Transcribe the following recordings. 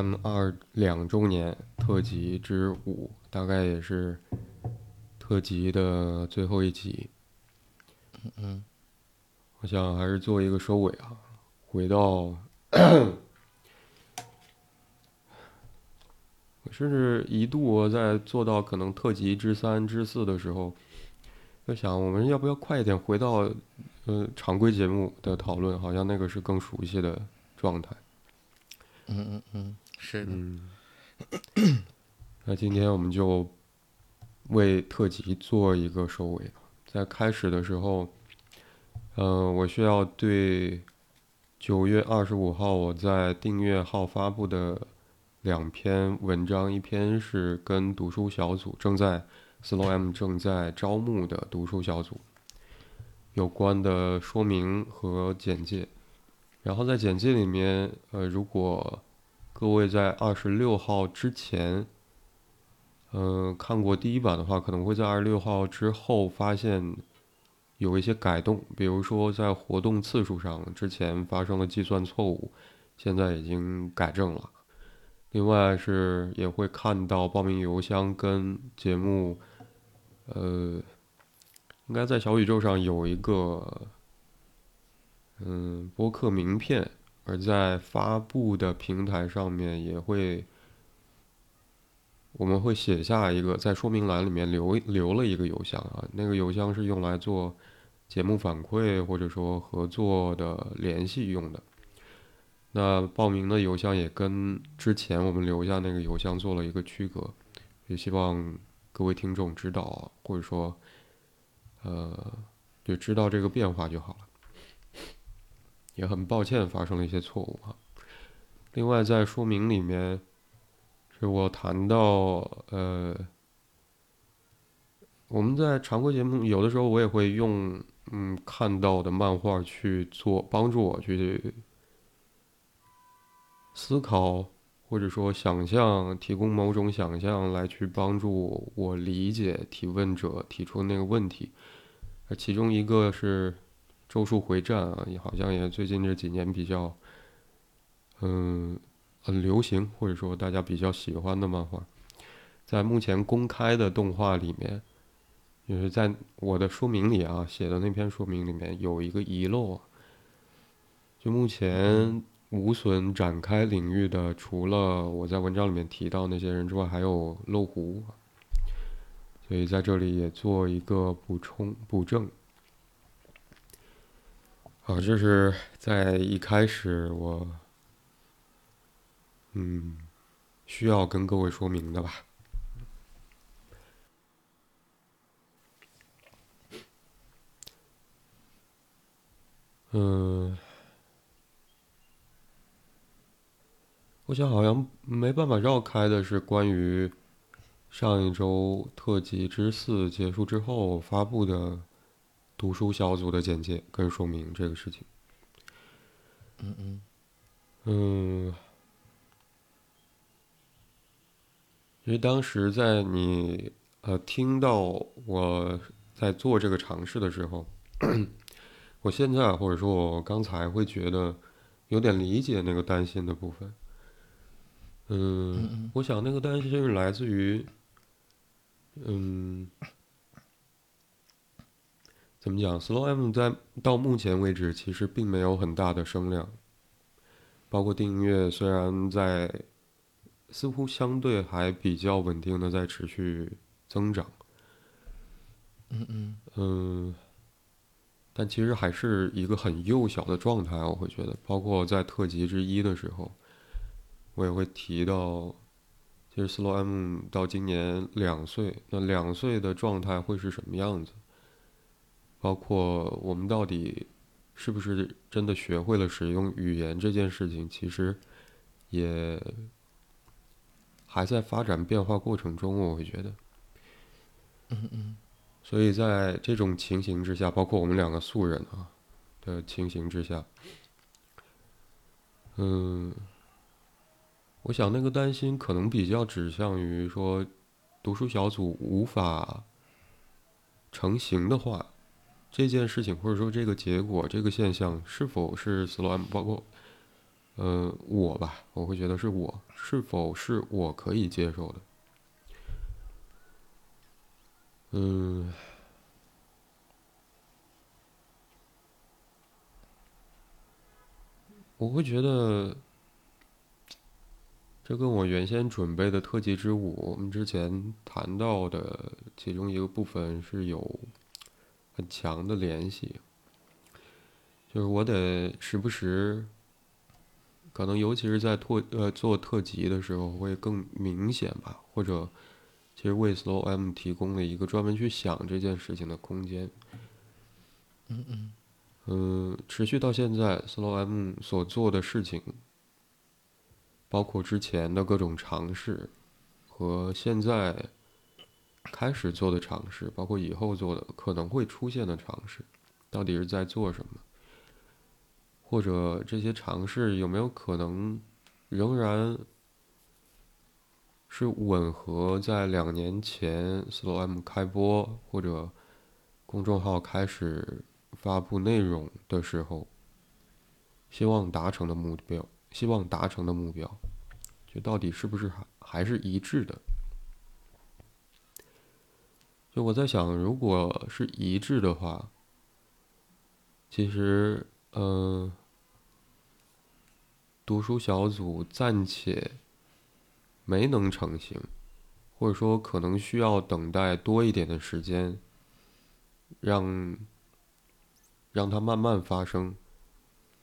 M 二两周年特辑之五，大概也是特辑的最后一集。嗯嗯，我想还是做一个收尾啊，回到，我甚至一度在做到可能特辑之三、之四的时候，在想我们要不要快一点回到呃常规节目的讨论，好像那个是更熟悉的状态。嗯嗯嗯，是的。那今天我们就为特辑做一个收尾。在开始的时候，嗯，我需要对九月二十五号我在订阅号发布的两篇文章，一篇是跟读书小组正在 Slow M 正在招募的读书小组有关的说明和简介。然后在简介里面，呃，如果各位在二十六号之前，嗯，看过第一版的话，可能会在二十六号之后发现有一些改动，比如说在活动次数上，之前发生了计算错误，现在已经改正了。另外是也会看到报名邮箱跟节目，呃，应该在小宇宙上有一个。嗯，播客名片，而在发布的平台上面也会，我们会写下一个，在说明栏里面留留了一个邮箱啊，那个邮箱是用来做节目反馈或者说合作的联系用的。那报名的邮箱也跟之前我们留下那个邮箱做了一个区隔，也希望各位听众知道，或者说，呃，就知道这个变化就好了。也很抱歉发生了一些错误哈。另外，在说明里面，是我谈到呃，我们在常规节目有的时候我也会用嗯看到的漫画去做帮助我去思考或者说想象，提供某种想象来去帮助我理解提问者提出那个问题。而其中一个是。《咒术回战》啊，也好像也最近这几年比较，嗯，很流行，或者说大家比较喜欢的漫画，在目前公开的动画里面，就是在我的说明里啊写的那篇说明里面有一个遗漏，就目前无损展开领域的，除了我在文章里面提到那些人之外，还有漏壶，所以在这里也做一个补充补正。啊，这是在一开始我，嗯，需要跟各位说明的吧。嗯，我想好像没办法绕开的是关于上一周特辑之四结束之后发布的。读书小组的简介跟说明这个事情。嗯嗯嗯，因为当时在你呃听到我在做这个尝试的时候，我现在或者说我刚才会觉得有点理解那个担心的部分。嗯，我想那个担心是来自于，嗯。怎么讲？Slow M 在到目前为止其实并没有很大的声量，包括订阅虽然在似乎相对还比较稳定的在持续增长，嗯嗯嗯，但其实还是一个很幼小的状态。我会觉得，包括在特辑之一的时候，我也会提到，其实 Slow M 到今年两岁，那两岁的状态会是什么样子？包括我们到底是不是真的学会了使用语言这件事情，其实也还在发展变化过程中。我会觉得，嗯嗯。所以在这种情形之下，包括我们两个素人啊的情形之下，嗯，我想那个担心可能比较指向于说，读书小组无法成型的话。这件事情或者说这个结果这个现象是否是 Slow M 包括，呃，我吧，我会觉得是我是否是我可以接受的。嗯，我会觉得，这跟我原先准备的特技之舞，我们之前谈到的其中一个部分是有很强的联系。就是我得时不时，可能尤其是在特呃做特辑的时候会更明显吧，或者。其实为 Slow M 提供了一个专门去想这件事情的空间。嗯嗯。嗯，持续到现在，Slow M 所做的事情，包括之前的各种尝试，和现在开始做的尝试，包括以后做的可能会出现的尝试，到底是在做什么？或者这些尝试有没有可能仍然？是吻合在两年前 Slow M 开播或者公众号开始发布内容的时候，希望达成的目标，希望达成的目标，就到底是不是还还是一致的？就我在想，如果是一致的话，其实，嗯，读书小组暂且。没能成型，或者说可能需要等待多一点的时间，让让它慢慢发生，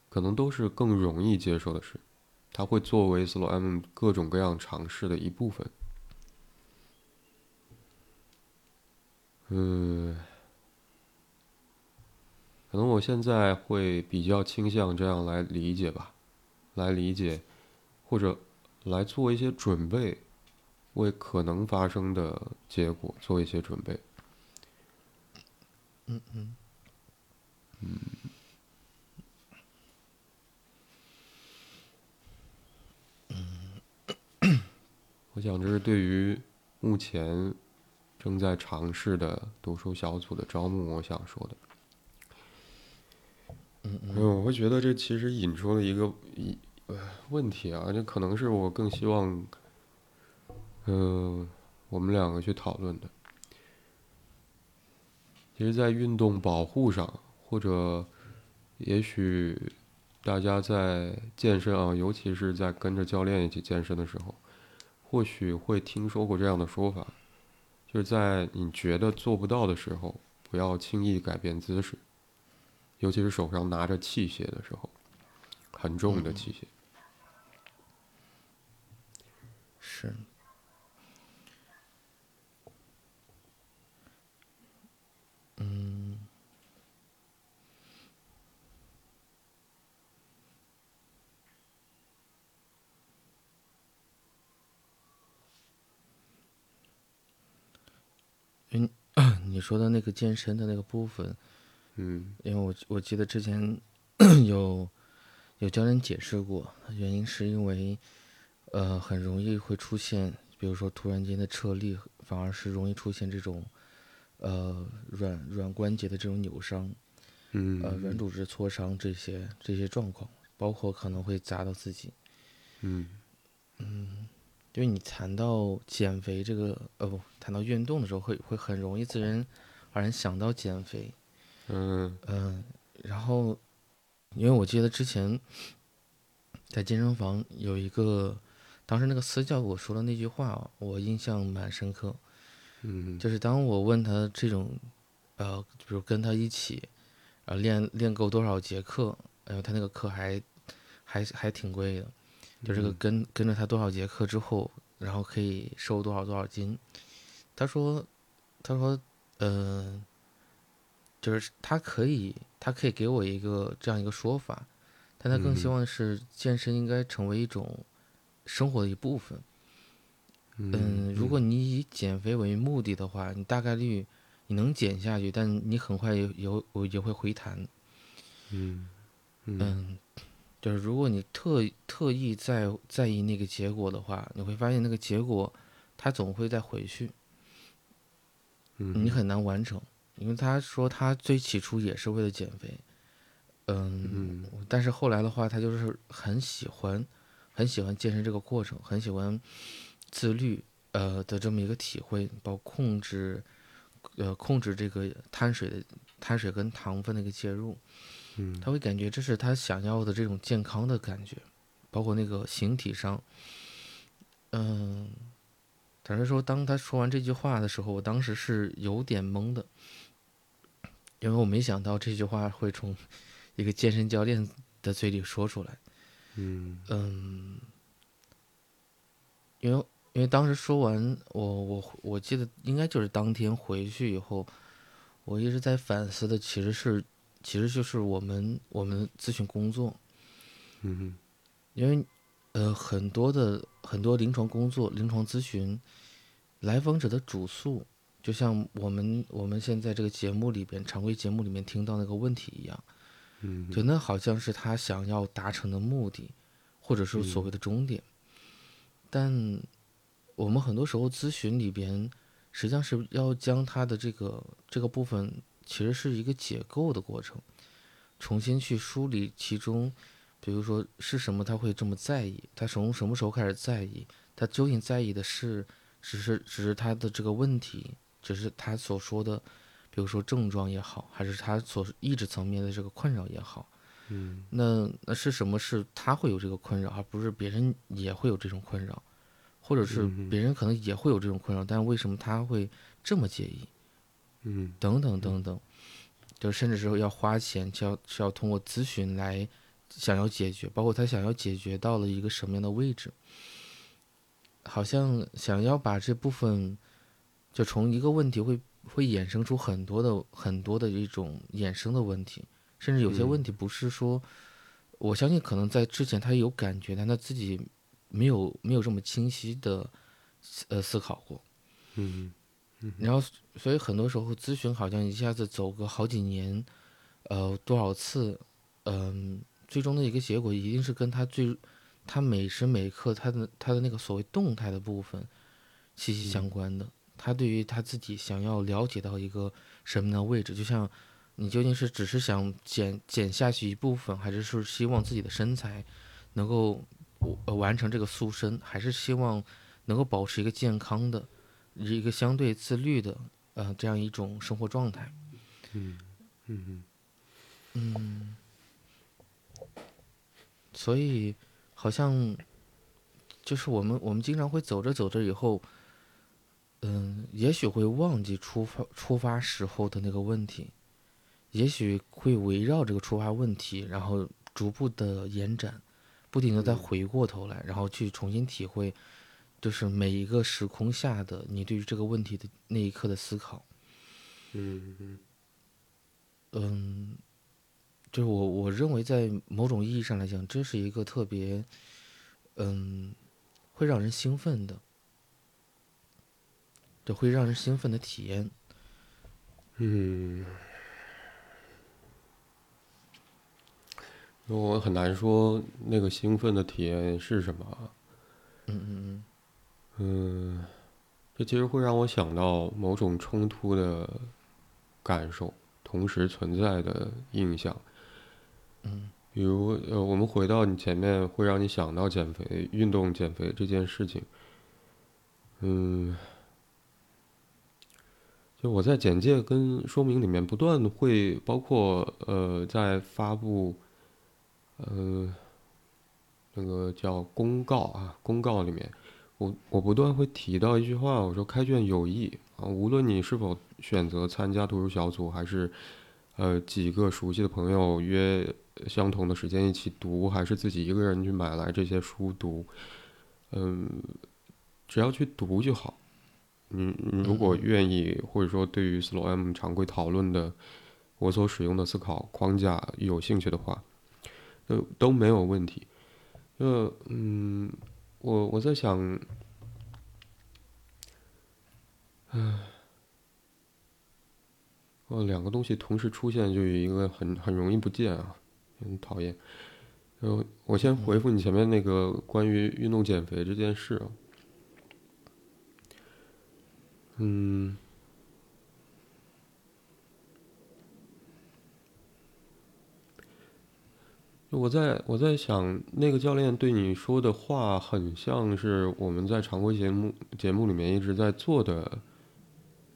可能都是更容易接受的事。它会作为 Slow M 各种各样尝试的一部分。嗯，可能我现在会比较倾向这样来理解吧，来理解，或者。来做一些准备，为可能发生的结果做一些准备。嗯嗯嗯。我想这是对于目前正在尝试的读书小组的招募，我想说的。嗯嗯。我会觉得这其实引出了一个一。呃，问题啊，这可能是我更希望，嗯，我们两个去讨论的。其实，在运动保护上，或者也许大家在健身啊，尤其是在跟着教练一起健身的时候，或许会听说过这样的说法，就是在你觉得做不到的时候，不要轻易改变姿势，尤其是手上拿着器械的时候，很重的器械。是，嗯，嗯，你说的那个健身的那个部分，嗯，因为我我记得之前 有有教练解释过，原因是因为。呃，很容易会出现，比如说突然间的撤力，反而是容易出现这种，呃，软软关节的这种扭伤，嗯，呃，软组织挫伤这些这些状况，包括可能会砸到自己，嗯，嗯，因为你谈到减肥这个，呃，不，谈到运动的时候，会会很容易自然而然想到减肥，嗯嗯，然后，因为我记得之前在健身房有一个。当时那个私教给我说的那句话，我印象蛮深刻。嗯，就是当我问他这种，呃，比如跟他一起，呃，练练够多少节课，呃，他那个课还还还挺贵的，就这个跟跟着他多少节课之后，然后可以瘦多少多少斤。他说，他说，嗯，就是他可以，他可以给我一个这样一个说法，但他更希望是健身应该成为一种。生活的一部分。嗯，如果你以减肥为目的的话，你大概率你能减下去，但你很快也也也会回弹。嗯嗯，就是如果你特特意在在意那个结果的话，你会发现那个结果它总会再回去。嗯，你很难完成，因为他说他最起初也是为了减肥，嗯，但是后来的话，他就是很喜欢，很喜欢健身这个过程，很喜欢自律呃的这么一个体会，包括控制，呃控制这个碳水的碳水跟糖分的一个介入，嗯，他会感觉这是他想要的这种健康的感觉，包括那个形体上，嗯，坦率说，当他说完这句话的时候，我当时是有点懵的，因为我没想到这句话会从。一个健身教练的嘴里说出来，嗯嗯，因为因为当时说完，我我我记得应该就是当天回去以后，我一直在反思的其实是，其实就是我们我们咨询工作，嗯因为呃很多的很多临床工作、临床咨询来访者的主诉，就像我们我们现在这个节目里边常规节目里面听到那个问题一样。嗯，就那好像是他想要达成的目的，或者是所谓的终点。但我们很多时候咨询里边，实际上是要将他的这个这个部分，其实是一个解构的过程，重新去梳理其中，比如说是什么他会这么在意，他从什么时候开始在意，他究竟在意的是，只是只是他的这个问题，只是他所说的。比如说症状也好，还是他所意志层面的这个困扰也好，嗯，那那是什么是他会有这个困扰，而不是别人也会有这种困扰，或者是别人可能也会有这种困扰，但为什么他会这么介意？嗯，等等等等，就甚至是要花钱，就要是要通过咨询来想要解决，包括他想要解决到了一个什么样的位置，好像想要把这部分就从一个问题会。会衍生出很多的很多的一种衍生的问题，甚至有些问题不是说，我相信可能在之前他有感觉，但他自己没有没有这么清晰的呃思考过，嗯，然后所以很多时候咨询好像一下子走个好几年，呃多少次，嗯，最终的一个结果一定是跟他最他每时每刻他的他的那个所谓动态的部分息息相关的。他对于他自己想要了解到一个什么样的位置，就像你究竟是只是想减减下去一部分，还是说希望自己的身材能够完成这个塑身，还是希望能够保持一个健康的、一个相对自律的呃这样一种生活状态？嗯嗯嗯，所以好像就是我们我们经常会走着走着以后。嗯，也许会忘记出发出发时候的那个问题，也许会围绕这个出发问题，然后逐步的延展，不停的再回过头来，然后去重新体会，就是每一个时空下的你对于这个问题的那一刻的思考。嗯嗯嗯，就是我我认为在某种意义上来讲，这是一个特别，嗯，会让人兴奋的。这会让人兴奋的体验。嗯，我很难说那个兴奋的体验是什么。嗯嗯嗯。嗯，这其实会让我想到某种冲突的感受，同时存在的印象。嗯。比如，呃，我们回到你前面，会让你想到减肥、运动、减肥这件事情。嗯。就我在简介跟说明里面不断会包括呃在发布，呃，那个叫公告啊公告里面，我我不断会提到一句话，我说开卷有益啊，无论你是否选择参加读书小组，还是呃几个熟悉的朋友约相同的时间一起读，还是自己一个人去买来这些书读，嗯，只要去读就好。你你如果愿意，或者说对于 Slow M 常规讨论的我所使用的思考框架有兴趣的话，都都没有问题。呃，嗯，我我在想，唉，哦，两个东西同时出现，就有一个很很容易不见啊，很讨厌。然后，我先回复你前面那个关于运动减肥这件事啊。嗯，我在我在想，那个教练对你说的话，很像是我们在常规节目节目里面一直在做的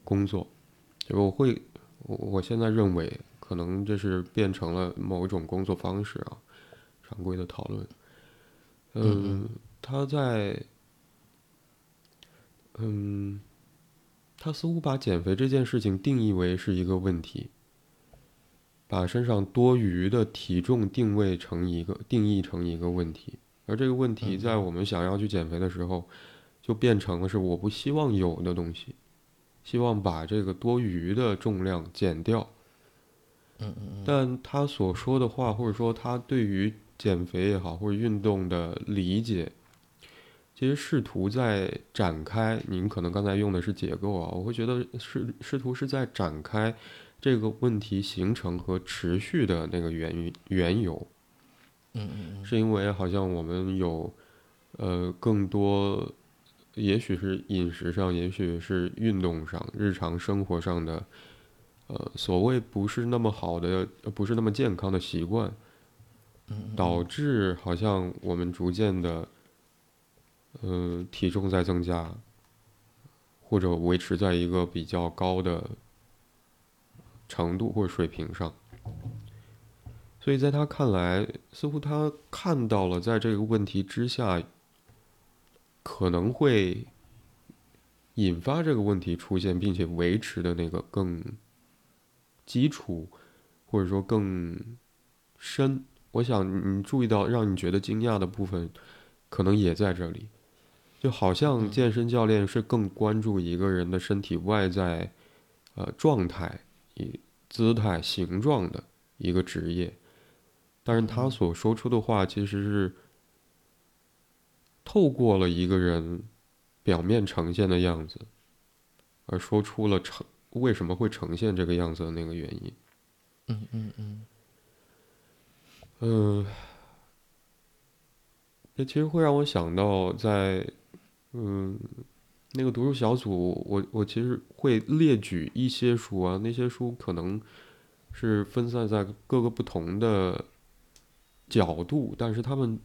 工作。就我会，我我现在认为，可能这是变成了某一种工作方式啊，常规的讨论。嗯，他在，嗯，他似乎把减肥这件事情定义为是一个问题。把身上多余的体重定位成一个定义成一个问题，而这个问题在我们想要去减肥的时候，就变成了是我不希望有的东西，希望把这个多余的重量减掉。嗯嗯但他所说的话，或者说他对于减肥也好，或者运动的理解，其实试图在展开。您可能刚才用的是结构啊，我会觉得试试图是在展开。这个问题形成和持续的那个缘缘由，嗯嗯是因为好像我们有，呃，更多，也许是饮食上，也许是运动上，日常生活上的，呃，所谓不是那么好的，不是那么健康的习惯，导致好像我们逐渐的，呃，体重在增加，或者维持在一个比较高的。程度或者水平上，所以在他看来，似乎他看到了在这个问题之下，可能会引发这个问题出现并且维持的那个更基础，或者说更深。我想你注意到让你觉得惊讶的部分，可能也在这里，就好像健身教练是更关注一个人的身体外在，呃，状态。以姿态、形状的一个职业，但是他所说出的话其实是透过了一个人表面呈现的样子，而说出了呈为什么会呈现这个样子的那个原因。嗯嗯嗯。嗯，这其实会让我想到在嗯。那个读书小组，我我其实会列举一些书啊，那些书可能是分散在各个不同的角度，但是他们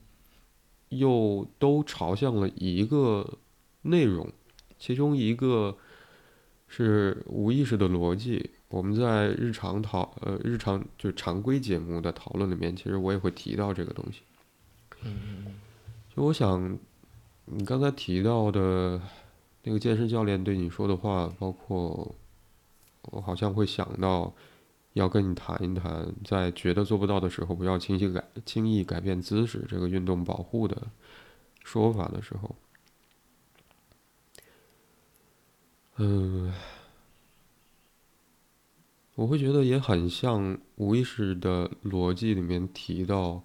又都朝向了一个内容，其中一个是无意识的逻辑。我们在日常讨呃日常就是常规节目的讨论里面，其实我也会提到这个东西。嗯。就我想，你刚才提到的。那个健身教练对你说的话，包括我好像会想到，要跟你谈一谈，在觉得做不到的时候，不要轻易改轻易改变姿势这个运动保护的说法的时候，嗯，我会觉得也很像无意识的逻辑里面提到，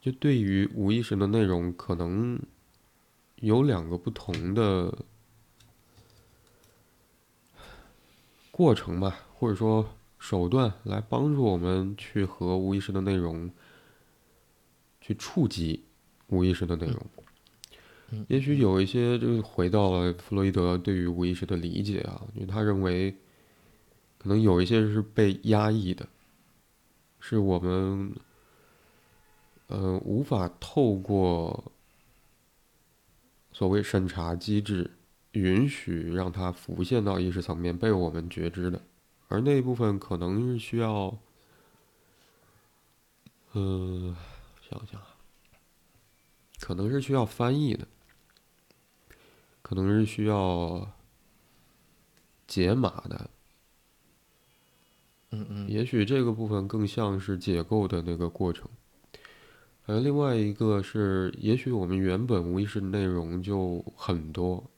就对于无意识的内容，可能有两个不同的。过程吧，或者说手段来帮助我们去和无意识的内容去触及无意识的内容。也许有一些就是回到了弗洛伊德对于无意识的理解啊，因为他认为可能有一些是被压抑的，是我们呃无法透过所谓审查机制。允许让它浮现到意识层面，被我们觉知的，而那一部分可能是需要，嗯，想想，可能是需要翻译的，可能是需要解码的，嗯嗯，也许这个部分更像是解构的那个过程，而另外一个是，也许我们原本无意识内容就很多。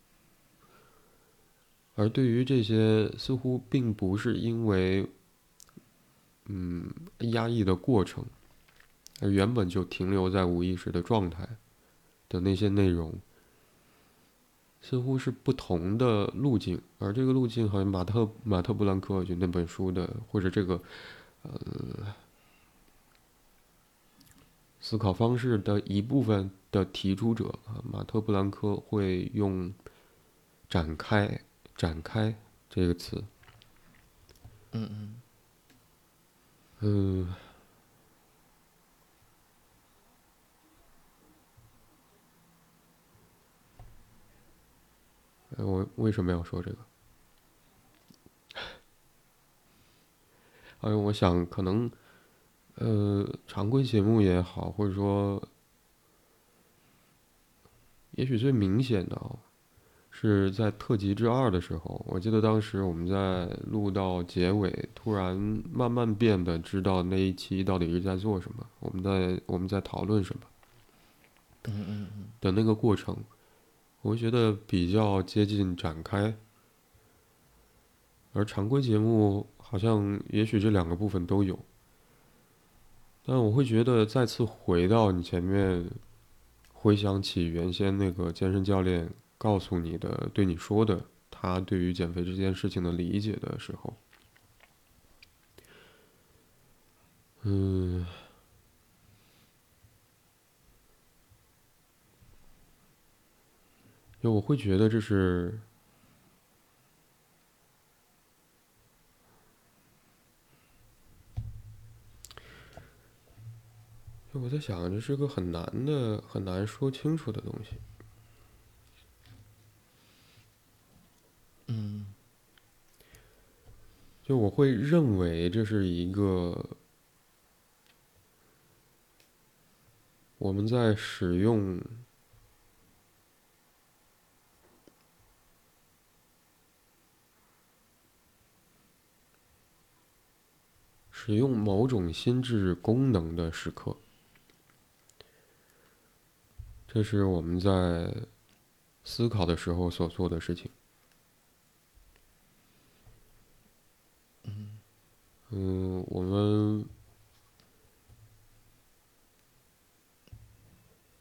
而对于这些似乎并不是因为，嗯，压抑的过程，而原本就停留在无意识的状态的那些内容，似乎是不同的路径。而这个路径，好像马特马特布兰克就那本书的，或者这个，呃，思考方式的一部分的提出者，马特布兰科会用展开。“展开”这个词。嗯嗯。呃。我为什么要说这个？哎呦，我想可能，呃，常规节目也好，或者说，也许最明显的、哦，是在特辑之二的时候，我记得当时我们在录到结尾，突然慢慢变得知道那一期到底是在做什么，我们在我们在讨论什么，嗯嗯嗯，的那个过程，我会觉得比较接近展开，而常规节目。好像也许这两个部分都有，但我会觉得再次回到你前面，回想起原先那个健身教练告诉你的、对你说的，他对于减肥这件事情的理解的时候，嗯，就我会觉得这是。我在想，这是个很难的、很难说清楚的东西。就我会认为这是一个我们在使用使用某种心智功能的时刻。这是我们在思考的时候所做的事情。嗯，我们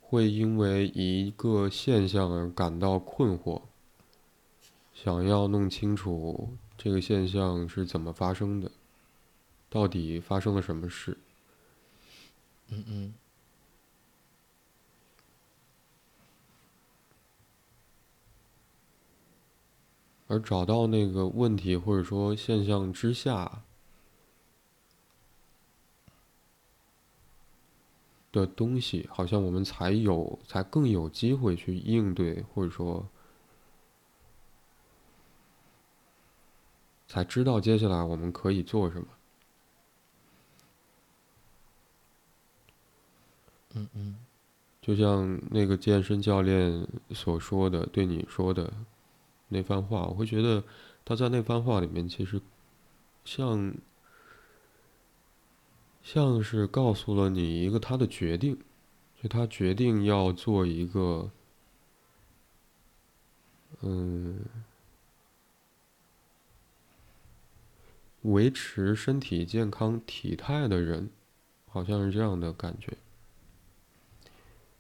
会因为一个现象而感到困惑，想要弄清楚这个现象是怎么发生的，到底发生了什么事。嗯嗯。而找到那个问题或者说现象之下的东西，好像我们才有才更有机会去应对，或者说才知道接下来我们可以做什么。嗯嗯，就像那个健身教练所说的，对你说的。那番话，我会觉得他在那番话里面，其实像像是告诉了你一个他的决定，就他决定要做一个嗯维持身体健康体态的人，好像是这样的感觉。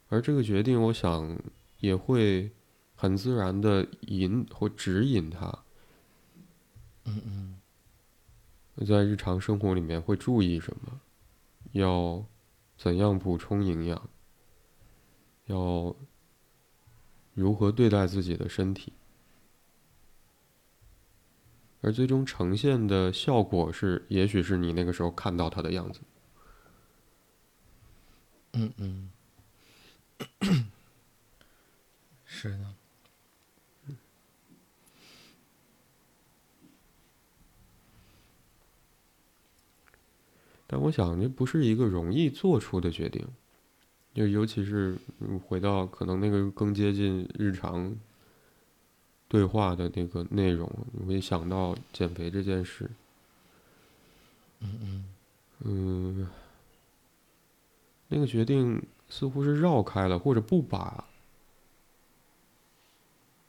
而这个决定，我想也会。很自然的引或指引他，嗯嗯，在日常生活里面会注意什么，要怎样补充营养，要如何对待自己的身体，而最终呈现的效果是，也许是你那个时候看到他的样子。嗯嗯，是的。但我想，这不是一个容易做出的决定，就尤其是回到可能那个更接近日常对话的那个内容，你会想到减肥这件事。嗯嗯嗯，那个决定似乎是绕开了，或者不把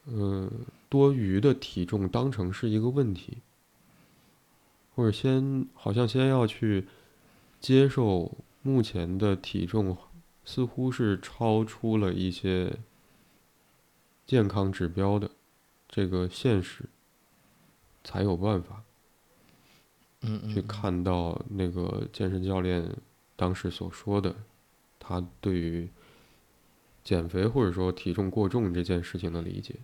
嗯多余的体重当成是一个问题，或者先好像先要去。接受目前的体重似乎是超出了一些健康指标的这个现实，才有办法，嗯去看到那个健身教练当时所说的，他对于减肥或者说体重过重这件事情的理解。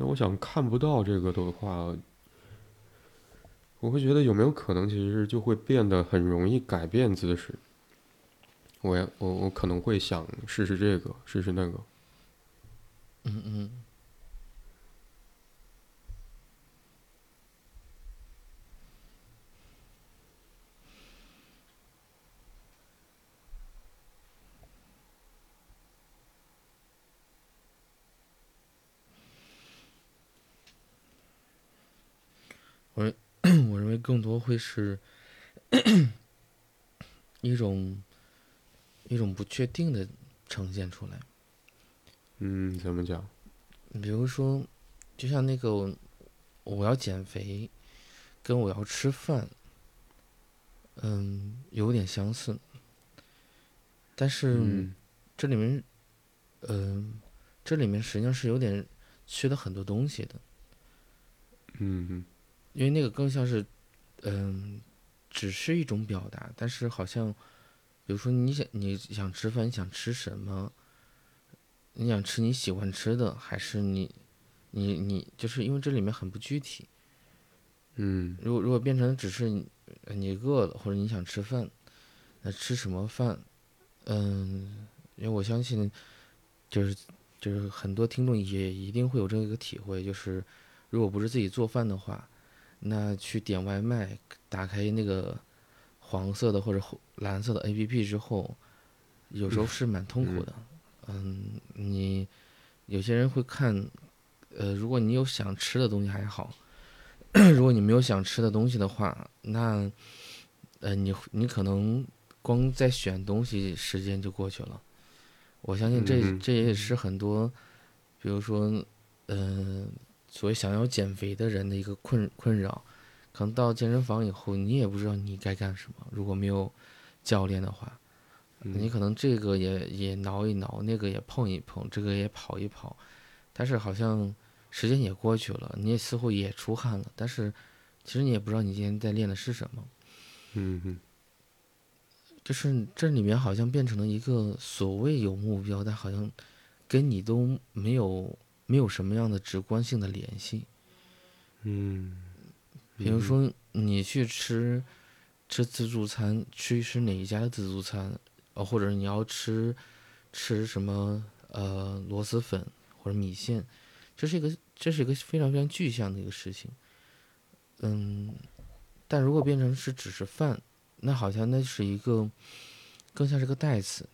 那我想看不到这个的话，我会觉得有没有可能，其实就会变得很容易改变姿势。我也我我可能会想试试这个，试试那个。嗯嗯。我我认为更多会是 一种一种不确定的呈现出来。嗯，怎么讲？比如说，就像那个我要减肥，跟我要吃饭，嗯，有点相似。但是这里面，嗯，这里面实际上是有点缺了很多东西的。嗯嗯。因为那个更像是，嗯，只是一种表达，但是好像，比如说你想你想吃饭，你想吃什么？你想吃你喜欢吃的，还是你，你你就是因为这里面很不具体。嗯。如果如果变成只是你饿了，或者你想吃饭，那吃什么饭？嗯，因为我相信，就是就是很多听众也一定会有这个体会，就是如果不是自己做饭的话。那去点外卖，打开那个黄色的或者蓝色的 A P P 之后，有时候是蛮痛苦的。嗯，你有些人会看，呃，如果你有想吃的东西还好，如果你没有想吃的东西的话，那，呃，你你可能光在选东西时间就过去了。我相信这这也是很多，比如说，嗯。所谓想要减肥的人的一个困困扰，可能到健身房以后，你也不知道你该干什么。如果没有教练的话，你可能这个也也挠一挠，那个也碰一碰，这个也跑一跑，但是好像时间也过去了，你也似乎也出汗了，但是其实你也不知道你今天在练的是什么。嗯嗯，就是这里面好像变成了一个所谓有目标，但好像跟你都没有。没有什么样的直观性的联系，嗯，比如说你去吃吃自助餐，去吃哪一家的自助餐，呃，或者你要吃吃什么呃螺蛳粉或者米线，这是一个这是一个非常非常具象的一个事情，嗯，但如果变成是只是饭，那好像那是一个更像是个代词，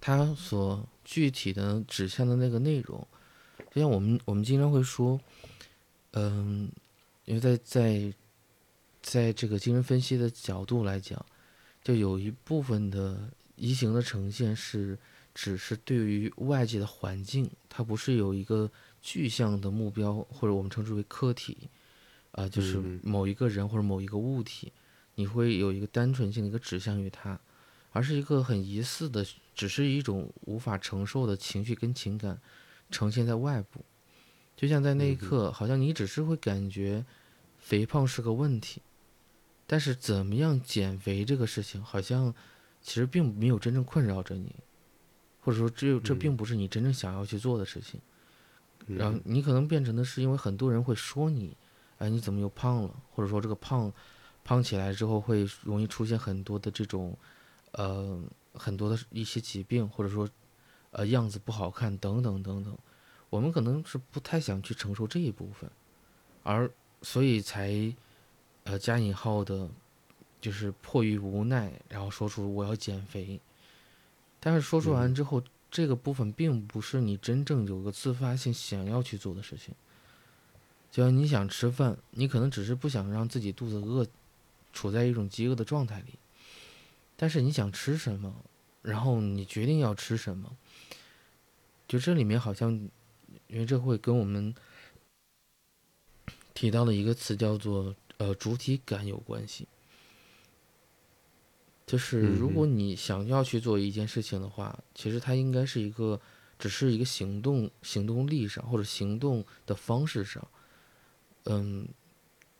它所。具体的指向的那个内容，就像我们我们经常会说，嗯，因为在在在这个精神分析的角度来讲，就有一部分的移形的呈现是只是对于外界的环境，它不是有一个具象的目标，或者我们称之为客体，啊，就是某一个人或者某一个物体，你会有一个单纯性的一个指向于它。而是一个很疑似的，只是一种无法承受的情绪跟情感，呈现在外部，就像在那一刻，好像你只是会感觉肥胖是个问题，但是怎么样减肥这个事情，好像其实并没有真正困扰着你，或者说只有这并不是你真正想要去做的事情，然后你可能变成的是因为很多人会说你，哎，你怎么又胖了？或者说这个胖，胖起来之后会容易出现很多的这种。呃，很多的一些疾病，或者说，呃，样子不好看等等等等，我们可能是不太想去承受这一部分，而所以才，呃，加引号的，就是迫于无奈，然后说出我要减肥，但是说出完之后，这个部分并不是你真正有个自发性想要去做的事情，就像你想吃饭，你可能只是不想让自己肚子饿，处在一种饥饿的状态里。但是你想吃什么，然后你决定要吃什么，就这里面好像，因为这会跟我们提到的一个词叫做呃主体感有关系。就是如果你想要去做一件事情的话，其实它应该是一个，只是一个行动行动力上或者行动的方式上，嗯，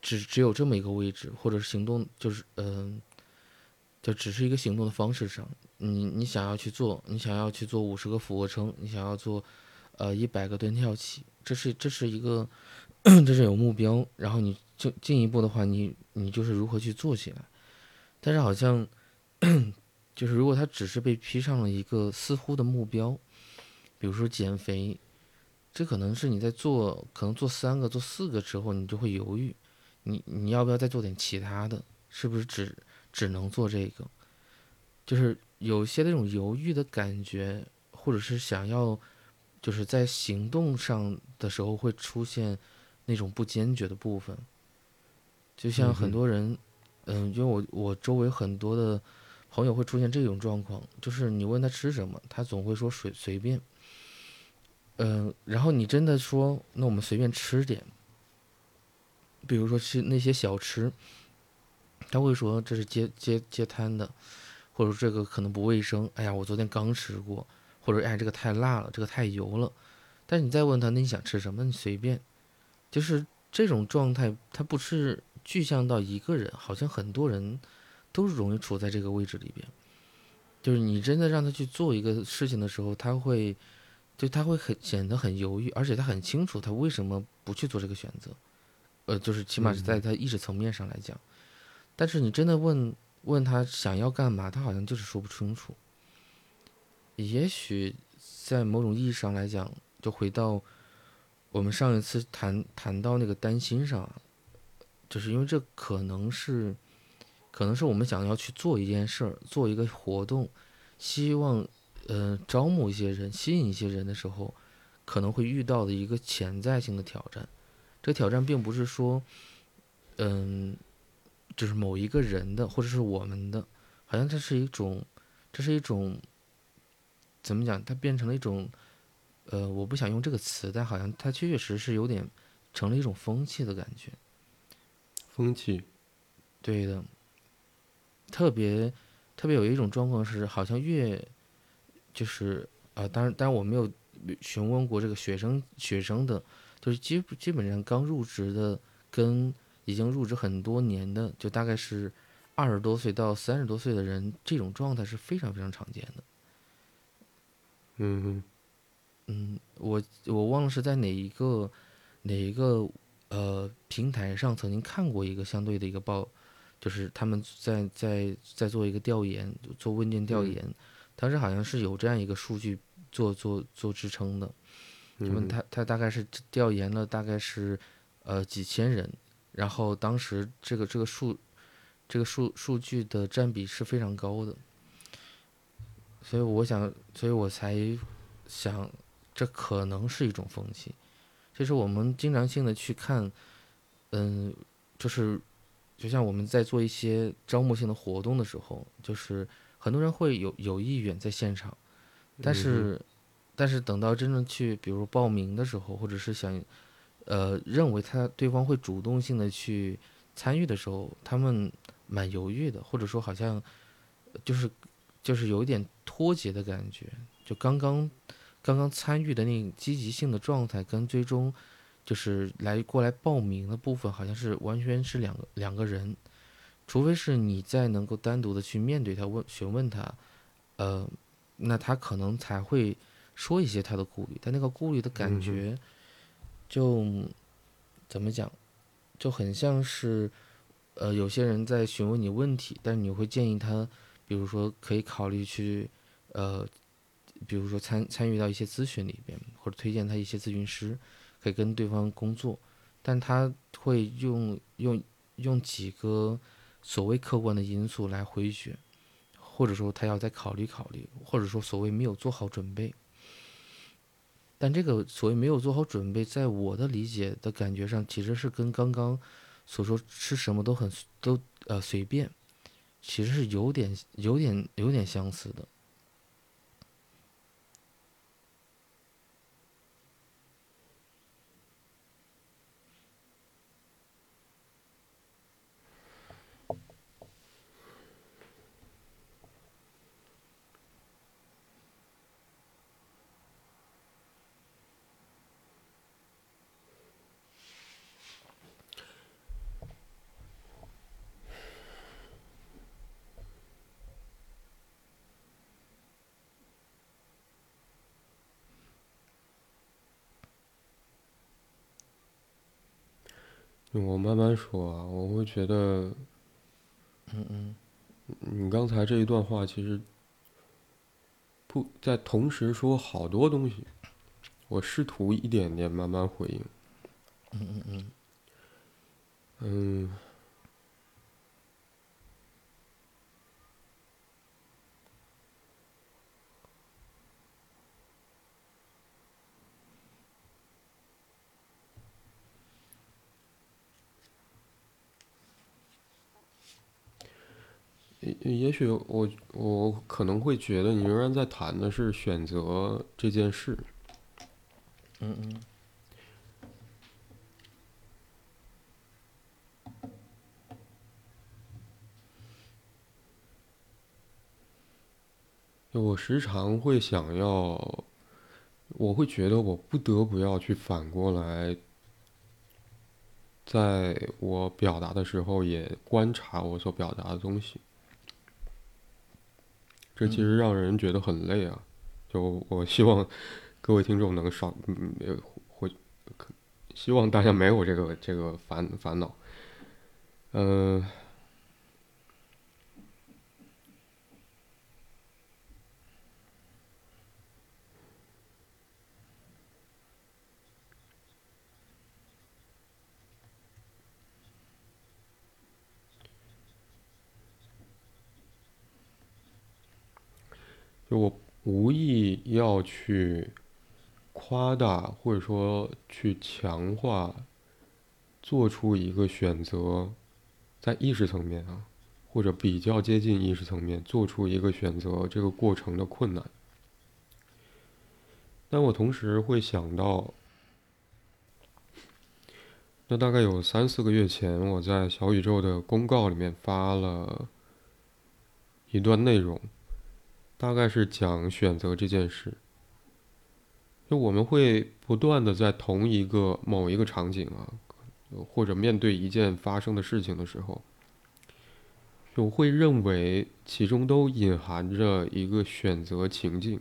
只只有这么一个位置，或者行动就是嗯。就只是一个行动的方式上，你你想要去做，你想要去做五十个俯卧撑，你想要做，呃一百个蹲跳起，这是这是一个 这是有目标，然后你就进一步的话，你你就是如何去做起来。但是好像就是如果他只是被披上了一个似乎的目标，比如说减肥，这可能是你在做，可能做三个、做四个之后，你就会犹豫，你你要不要再做点其他的？是不是只只能做这个？就是有些那种犹豫的感觉，或者是想要，就是在行动上的时候会出现那种不坚决的部分。就像很多人，嗯，因为我我周围很多的朋友会出现这种状况，就是你问他吃什么，他总会说随随便。嗯，然后你真的说，那我们随便吃点，比如说吃那些小吃。他会说这是街街街摊的，或者说这个可能不卫生。哎呀，我昨天刚吃过，或者哎这个太辣了，这个太油了。但是你再问他，那你想吃什么？你随便。就是这种状态，他不是具象到一个人，好像很多人都是容易处在这个位置里边。就是你真的让他去做一个事情的时候，他会，就他会很显得很犹豫，而且他很清楚他为什么不去做这个选择。呃，就是起码是在他意识层面上来讲。但是你真的问问他想要干嘛，他好像就是说不清楚。也许在某种意义上来讲，就回到我们上一次谈谈到那个担心上，就是因为这可能是，可能是我们想要去做一件事儿，做一个活动，希望呃招募一些人，吸引一些人的时候，可能会遇到的一个潜在性的挑战。这挑战并不是说，嗯。就是某一个人的，或者是我们的，好像这是一种，这是一种，怎么讲？它变成了一种，呃，我不想用这个词，但好像它确确实实有点成了一种风气的感觉。风气，对的。特别特别有一种状况是，好像越就是啊，当然，当然我没有询问过这个学生学生的，就是基基本上刚入职的跟。已经入职很多年的，就大概是二十多岁到三十多岁的人，这种状态是非常非常常见的。嗯嗯，我我忘了是在哪一个哪一个呃平台上曾经看过一个相对的一个报，就是他们在在在做一个调研，做问卷调研，当时好像是有这样一个数据做做做支撑的，他们他他大概是调研了大概是呃几千人。然后当时这个这个数，这个数数据的占比是非常高的，所以我想，所以我才想，这可能是一种风气。就是我们经常性的去看，嗯，就是就像我们在做一些招募性的活动的时候，就是很多人会有有意愿在现场，但是但是等到真正去，比如报名的时候，或者是想。呃，认为他对方会主动性的去参与的时候，他们蛮犹豫的，或者说好像就是就是有一点脱节的感觉。就刚刚刚刚参与的那积极性的状态，跟最终就是来过来报名的部分，好像是完全是两个两个人。除非是你在能够单独的去面对他问询问他，呃，那他可能才会说一些他的顾虑，但那个顾虑的感觉。就怎么讲，就很像是，呃，有些人在询问你问题，但是你会建议他，比如说可以考虑去，呃，比如说参参与到一些咨询里边，或者推荐他一些咨询师，可以跟对方工作，但他会用用用几个所谓客观的因素来回绝，或者说他要再考虑考虑，或者说所谓没有做好准备。但这个所谓没有做好准备，在我的理解的感觉上，其实是跟刚刚所说吃什么都很都呃随便，其实是有点有点有点相似的。我慢慢说啊，我会觉得，嗯嗯，你刚才这一段话其实不在同时说好多东西，我试图一点点慢慢回应。嗯嗯嗯，嗯，也也许我我可能会觉得你仍然在谈的是选择这件事。嗯嗯。我时常会想要，我会觉得我不得不要去反过来，在我表达的时候也观察我所表达的东西。这其实让人觉得很累啊！就我希望 各位听众能少，嗯，会，希望大家没有这个这个烦烦恼，嗯。就我无意要去夸大，或者说去强化，做出一个选择，在意识层面啊，或者比较接近意识层面做出一个选择这个过程的困难。但我同时会想到，那大概有三四个月前，我在小宇宙的公告里面发了一段内容。大概是讲选择这件事，就我们会不断的在同一个某一个场景啊，或者面对一件发生的事情的时候，我会认为其中都隐含着一个选择情境。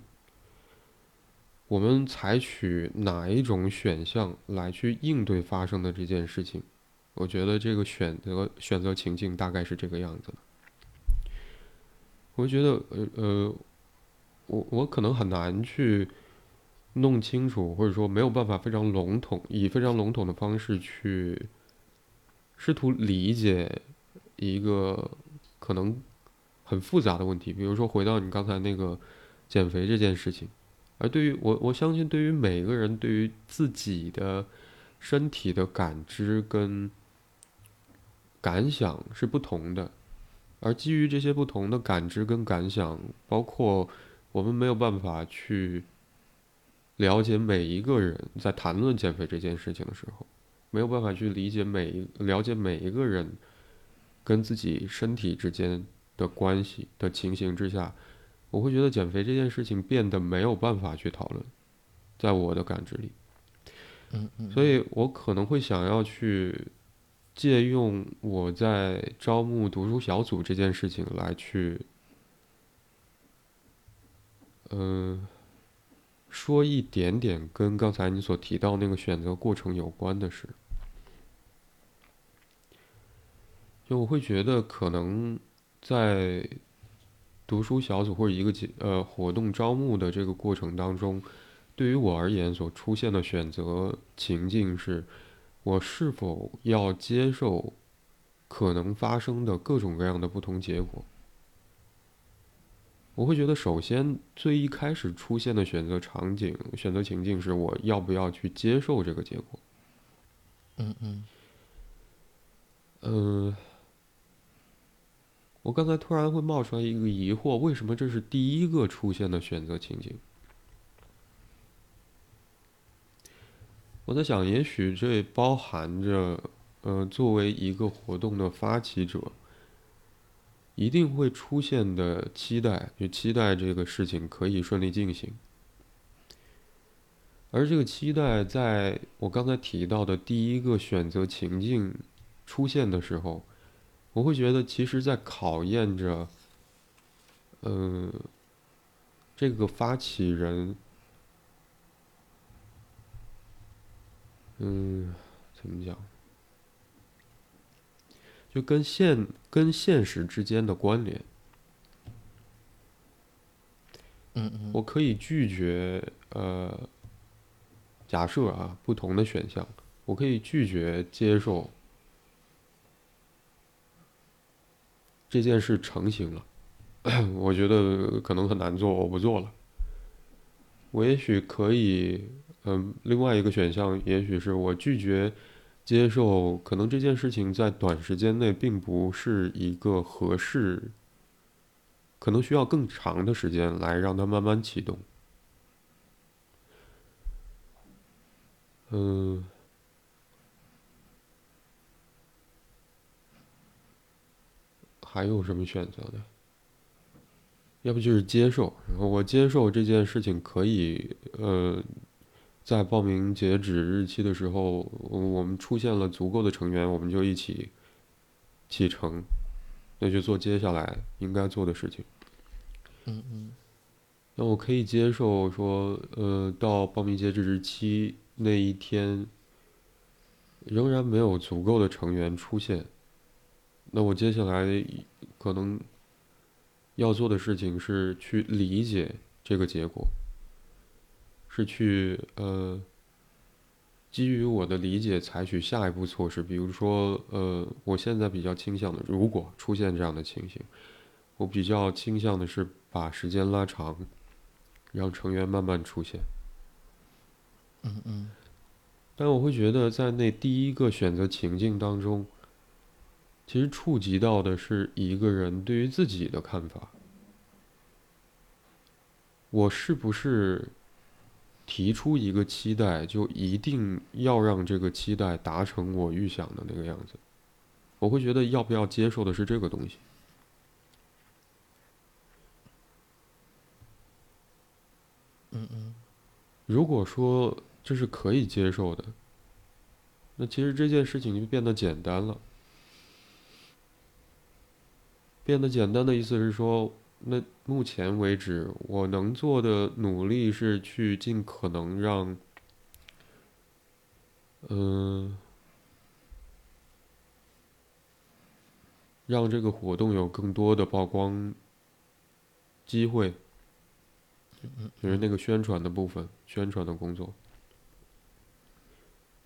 我们采取哪一种选项来去应对发生的这件事情？我觉得这个选择选择情境大概是这个样子的。我觉得，呃呃。我我可能很难去弄清楚，或者说没有办法非常笼统，以非常笼统的方式去试图理解一个可能很复杂的问题。比如说，回到你刚才那个减肥这件事情，而对于我，我相信对于每个人对于自己的身体的感知跟感想是不同的，而基于这些不同的感知跟感想，包括。我们没有办法去了解每一个人在谈论减肥这件事情的时候，没有办法去理解每一了解每一个人跟自己身体之间的关系的情形之下，我会觉得减肥这件事情变得没有办法去讨论，在我的感知里，嗯嗯，所以我可能会想要去借用我在招募读书小组这件事情来去。嗯，说一点点跟刚才你所提到那个选择过程有关的事，就我会觉得可能在读书小组或者一个节呃活动招募的这个过程当中，对于我而言所出现的选择情境是，我是否要接受可能发生的各种各样的不同结果。我会觉得，首先最一开始出现的选择场景、选择情境是，我要不要去接受这个结果？嗯嗯。嗯，我刚才突然会冒出来一个疑惑：为什么这是第一个出现的选择情景？我在想，也许这包含着，呃，作为一个活动的发起者。一定会出现的期待，就期待这个事情可以顺利进行。而这个期待，在我刚才提到的第一个选择情境出现的时候，我会觉得，其实在考验着，嗯，这个发起人，嗯，怎么讲？就跟现跟现实之间的关联。嗯嗯我可以拒绝呃，假设啊，不同的选项，我可以拒绝接受这件事成型了。我觉得可能很难做，我不做了。我也许可以，嗯、另外一个选项，也许是我拒绝接受，可能这件事情在短时间内并不是一个合适，可能需要更长的时间来让它慢慢启动。嗯，还有什么选择呢？要不就是接受，然后我接受这件事情可以，呃，在报名截止日期的时候，我们出现了足够的成员，我们就一起启程，那就做接下来应该做的事情。嗯嗯那我可以接受说，呃，到报名截止日期那一天，仍然没有足够的成员出现。那我接下来可能要做的事情是去理解这个结果，是去呃，基于我的理解采取下一步措施。比如说，呃，我现在比较倾向的，如果出现这样的情形，我比较倾向的是把时间拉长。让成员慢慢出现。嗯嗯但我会觉得，在那第一个选择情境当中，其实触及到的是一个人对于自己的看法。我是不是提出一个期待，就一定要让这个期待达成我预想的那个样子？我会觉得，要不要接受的是这个东西。嗯嗯如果说这是可以接受的，那其实这件事情就变得简单了。变得简单的意思是说，那目前为止我能做的努力是去尽可能让，嗯、让这个活动有更多的曝光机会。就是那个宣传的部分，宣传的工作，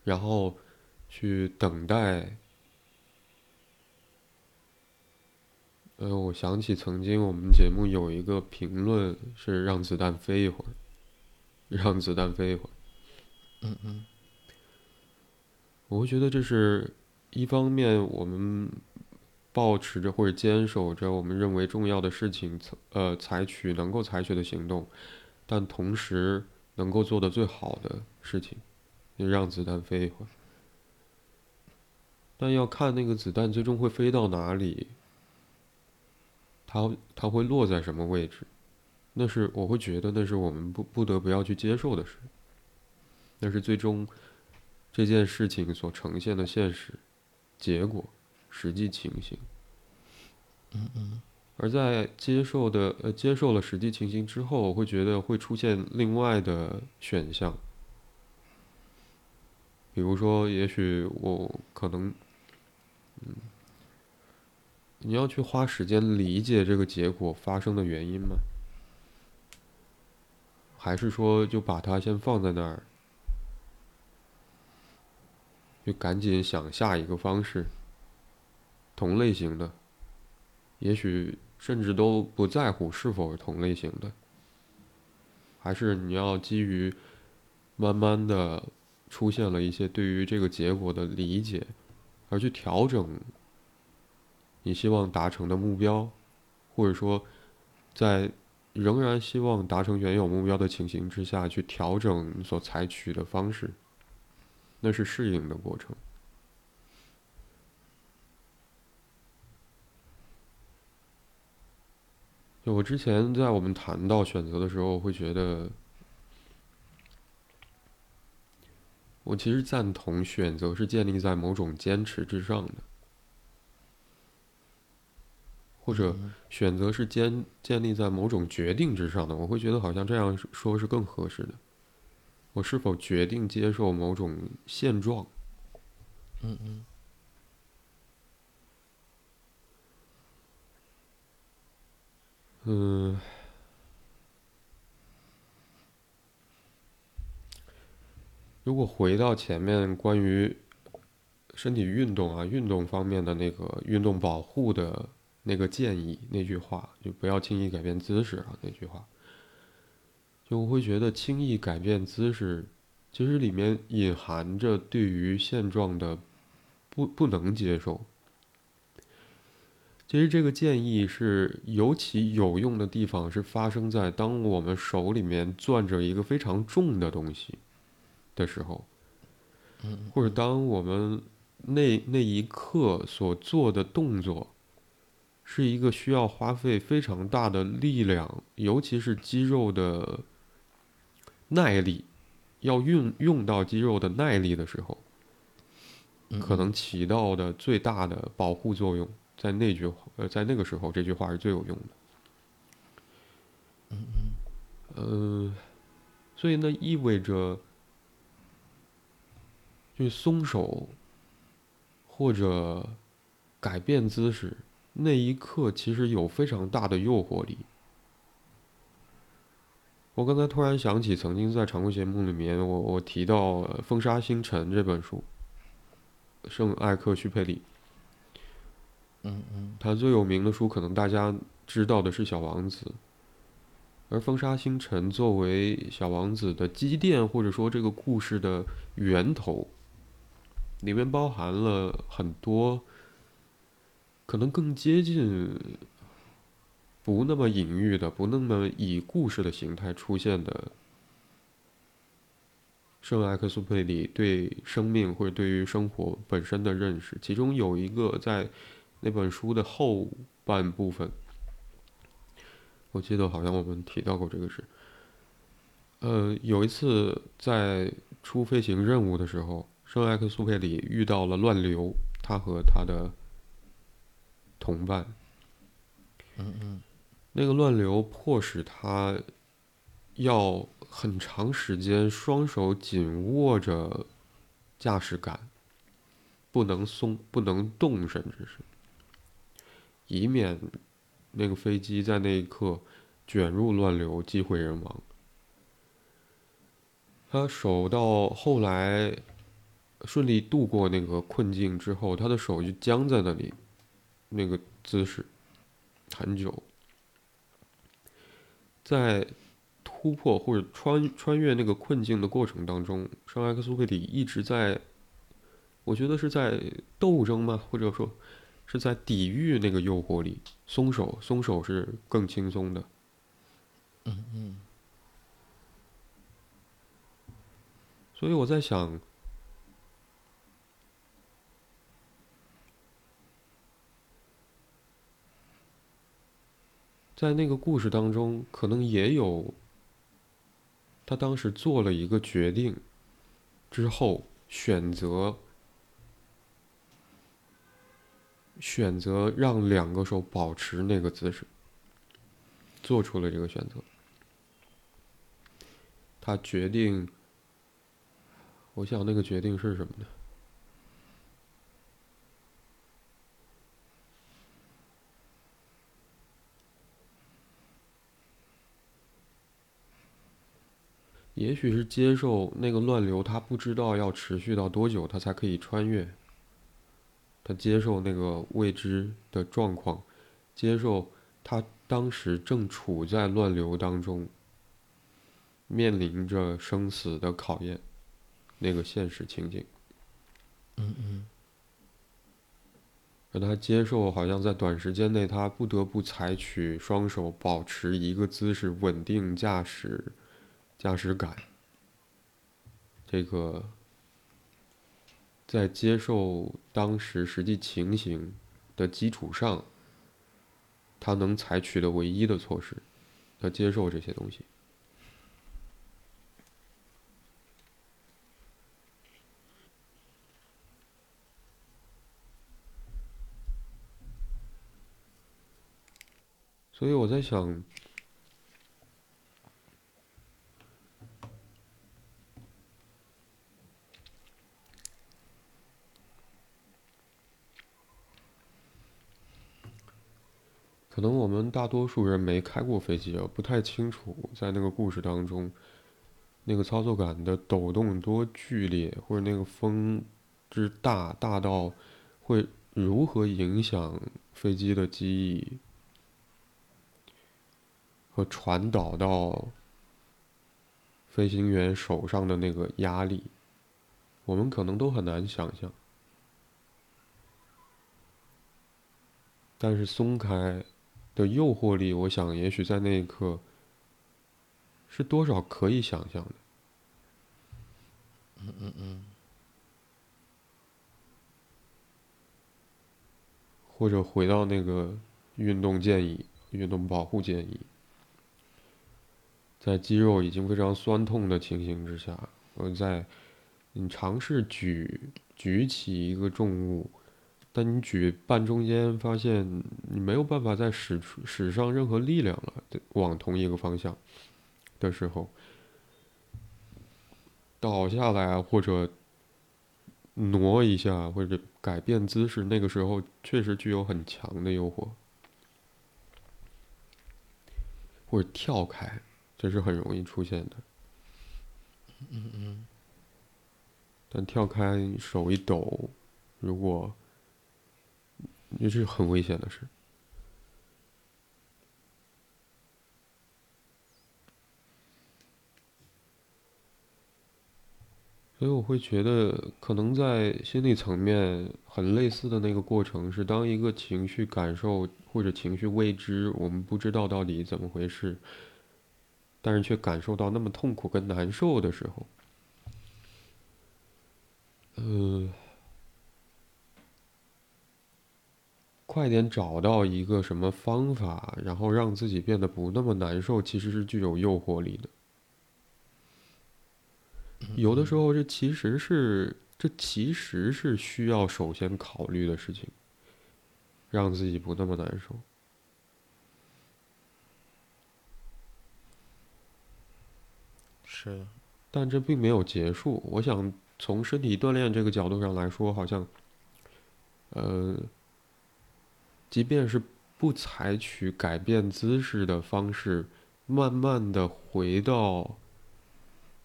然后去等待。呃，我想起曾经我们节目有一个评论是“让子弹飞一会儿”，让子弹飞一会儿。嗯嗯我会觉得这是一方面，我们保持着或者坚守着我们认为重要的事情，呃，采取能够采取的行动，但同时能够做的最好的事情，就让子弹飞一会儿。但要看那个子弹最终会飞到哪里，它它会落在什么位置，那是我会觉得那是我们不不得不要去接受的事，那是最终这件事情所呈现的现实结果、实际情形。嗯嗯而在接受的呃接受了实际情形之后，我会觉得会出现另外的选项，比如说，也许我可能，嗯，你要去花时间理解这个结果发生的原因吗？还是说就把它先放在那儿，就赶紧想下一个方式，同类型的，也许甚至都不在乎是否是同类型的，还是你要基于慢慢的出现了一些对于这个结果的理解，而去调整你希望达成的目标，或者说在仍然希望达成原有目标的情形之下去调整所采取的方式，那是适应的过程。就我之前在我们谈到选择的时候，会觉得，我其实赞同选择是建立在某种坚持之上的，或者选择是建建立在某种决定之上的我会觉得好像这样说是更合适的。我是否决定接受某种现状嗯嗯。嗯如果回到前面关于身体运动啊运动方面的那个运动保护的那个建议那句话，就不要轻易改变姿势啊那句话，就我会觉得轻易改变姿势，其实里面隐含着对于现状的不不能接受。其实这个建议是尤其有用的地方是发生在当我们手里面攥着一个非常重的东西的时候，或者当我们那那一刻所做的动作是一个需要花费非常大的力量，尤其是肌肉的耐力，要运用到肌肉的耐力的时候，可能起到的最大的保护作用。在那句话，呃，在那个时候，这句话是最有用的。嗯嗯，呃，所以呢，意味着，就松手或者改变姿势那一刻，其实有非常大的诱惑力。我刚才突然想起，曾经在常规节目里面，我我提到《风沙星辰》这本书，圣艾克·许佩里。嗯嗯，他最有名的书，可能大家知道的是《小王子》，而《风沙星辰》作为《小王子》的积淀，或者说这个故事的源头，里面包含了很多可能更接近不那么隐喻的、不那么以故事的形态出现的圣埃克苏佩里对生命或者对于生活本身的认识，其中有一个在。那本书的后半部分，我记得好像我们提到过这个事。呃，有一次在出飞行任务的时候，圣埃克苏佩里遇到了乱流，他和他的同伴，嗯嗯，那个乱流迫使他要很长时间双手紧握着驾驶杆，不能松，不能动，甚至是。以免那个飞机在那一刻卷入乱流，机毁人亡。他手到后来顺利度过那个困境之后，他的手就僵在那里，那个姿势很久。在突破或者穿穿越那个困境的过程当中，圣埃克苏佩里一直在，我觉得是在斗争嘛，或者说。是在抵御那个诱惑力，松手，松手是更轻松的。嗯嗯。所以我在想，在那个故事当中，可能也有他当时做了一个决定之后选择。选择让两个手保持那个姿势，做出了这个选择。他决定，我想那个决定是什么呢？也许是接受那个乱流，他不知道要持续到多久，他才可以穿越。他接受那个未知的状况，接受他当时正处在乱流当中，面临着生死的考验，那个现实情景。嗯嗯。让他接受，好像在短时间内，他不得不采取双手保持一个姿势，稳定驾驶驾驶感。这个。在接受当时实际情形的基础上，他能采取的唯一的措施，要接受这些东西。所以我在想。可能我们大多数人没开过飞机啊，不太清楚在那个故事当中，那个操作杆的抖动多剧烈，或者那个风之大大到会如何影响飞机的机翼和传导到飞行员手上的那个压力，我们可能都很难想象。但是松开。的诱惑力，我想也许在那一刻是多少可以想象的。嗯嗯嗯。或者回到那个运动建议、运动保护建议，在肌肉已经非常酸痛的情形之下，我在你尝试举举起一个重物。但你举半中间，发现你没有办法再使出使上任何力量了，往同一个方向的时候，倒下来或者挪一下或者改变姿势，那个时候确实具有很强的诱惑，或者跳开，这是很容易出现的。嗯嗯。但跳开手一抖，如果。这是很危险的事，所以我会觉得，可能在心理层面很类似的那个过程是：当一个情绪感受或者情绪未知，我们不知道到底怎么回事，但是却感受到那么痛苦跟难受的时候，呃。快点找到一个什么方法，然后让自己变得不那么难受，其实是具有诱惑力的。有的时候，这其实是这其实是需要首先考虑的事情，让自己不那么难受。是的，但这并没有结束。我想从身体锻炼这个角度上来说，好像，呃。即便是不采取改变姿势的方式，慢慢的回到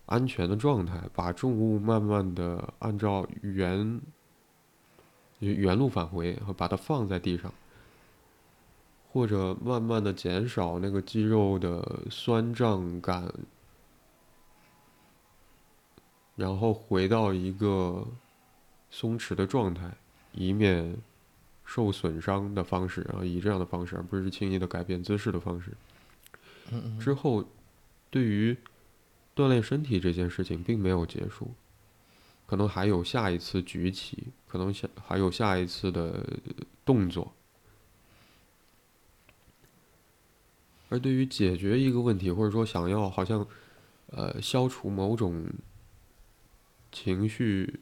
安全的状态，把重物慢慢的按照原原路返回把它放在地上，或者慢慢的减少那个肌肉的酸胀感，然后回到一个松弛的状态，以免。受损伤的方式，然后以这样的方式，而不是轻易的改变姿势的方式。之后，对于锻炼身体这件事情并没有结束，可能还有下一次举起，可能下还有下一次的动作。而对于解决一个问题，或者说想要好像呃消除某种情绪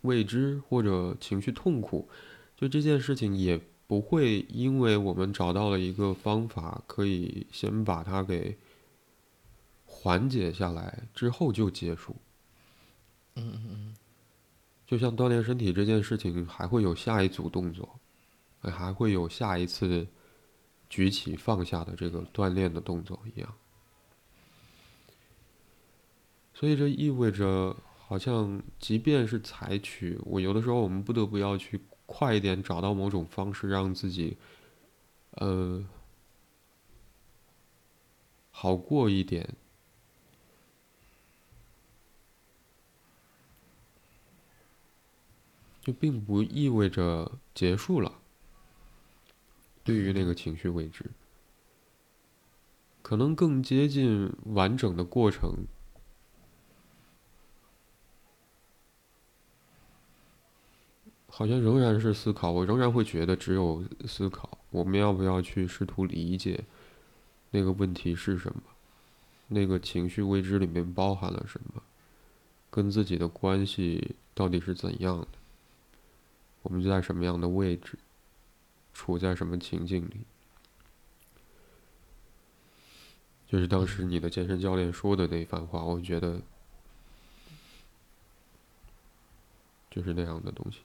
未知或者情绪痛苦。就这件事情也不会，因为我们找到了一个方法，可以先把它给缓解下来之后就结束。嗯嗯嗯。就像锻炼身体这件事情，还会有下一组动作，还会有下一次举起放下的这个锻炼的动作一样。所以这意味着，好像即便是采取，我有的时候我们不得不要去。快一点找到某种方式，让自己，呃，好过一点，就并不意味着结束了。对于那个情绪未知，可能更接近完整的过程。好像仍然是思考，我仍然会觉得只有思考。我们要不要去试图理解那个问题是什么？那个情绪未知里面包含了什么？跟自己的关系到底是怎样的？我们在什么样的位置？处在什么情境里？就是当时你的健身教练说的那番话，我觉得就是那样的东西。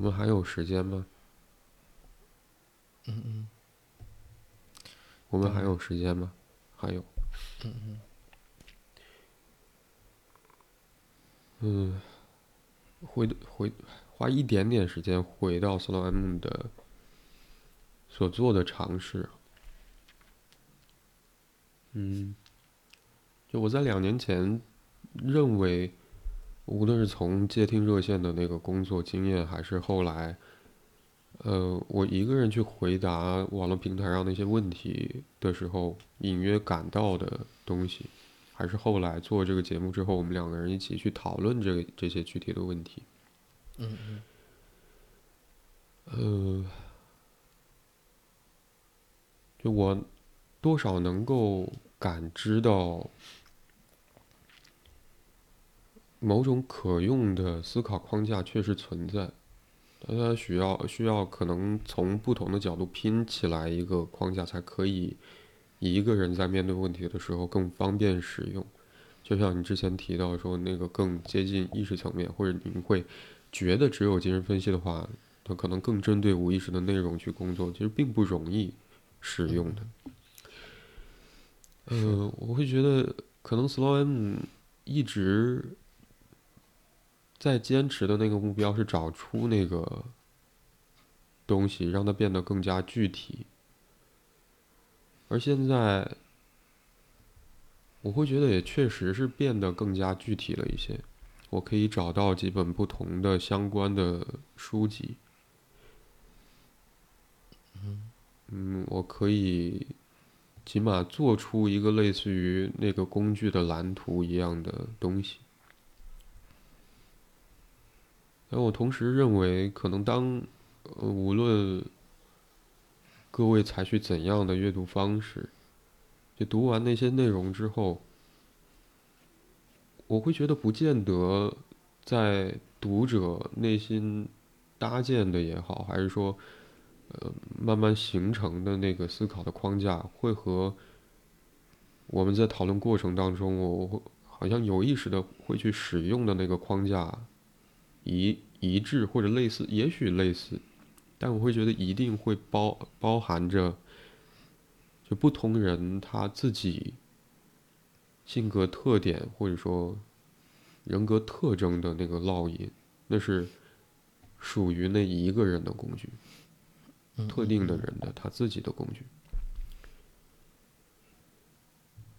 们还有时间吗？嗯嗯我们还有时间吗？还有。嗯嗯嗯，回回花一点点时间回到 Slow M 的所做的尝试。嗯，就我在两年前认为，无论是从接听热线的那个工作经验，还是后来，呃，我一个人去回答网络平台上那些问题的时候，隐约感到的东西。还是后来做这个节目之后，我们两个人一起去讨论这个这些具体的问题。嗯嗯呃，就我多少能够感知到某种可用的思考框架确实存在，但它需要需要可能从不同的角度拼起来一个框架才可以。一个人在面对问题的时候更方便使用，就像你之前提到说那个更接近意识层面，或者你会觉得只有精神分析的话，它可能更针对无意识的内容去工作，其实并不容易使用的。呃，我会觉得可能 Slow M 一直在坚持的那个目标是找出那个东西，让它变得更加具体。而现在，我会觉得也确实是变得更加具体了一些。我可以找到几本不同的相关的书籍。嗯，我可以起码做出一个类似于那个工具的蓝图一样的东西。但我同时认为，可能当呃无论。各位采取怎样的阅读方式？就读完那些内容之后，我会觉得不见得在读者内心搭建的也好，还是说，呃，慢慢形成的那个思考的框架，会和我们在讨论过程当中，我会好像有意识的会去使用的那个框架一一致或者类似，也许类似。但我会觉得一定会包包含着，就不同人他自己性格特点或者说人格特征的那个烙印，那是属于那一个人的工具，特定的人的他自己的工具。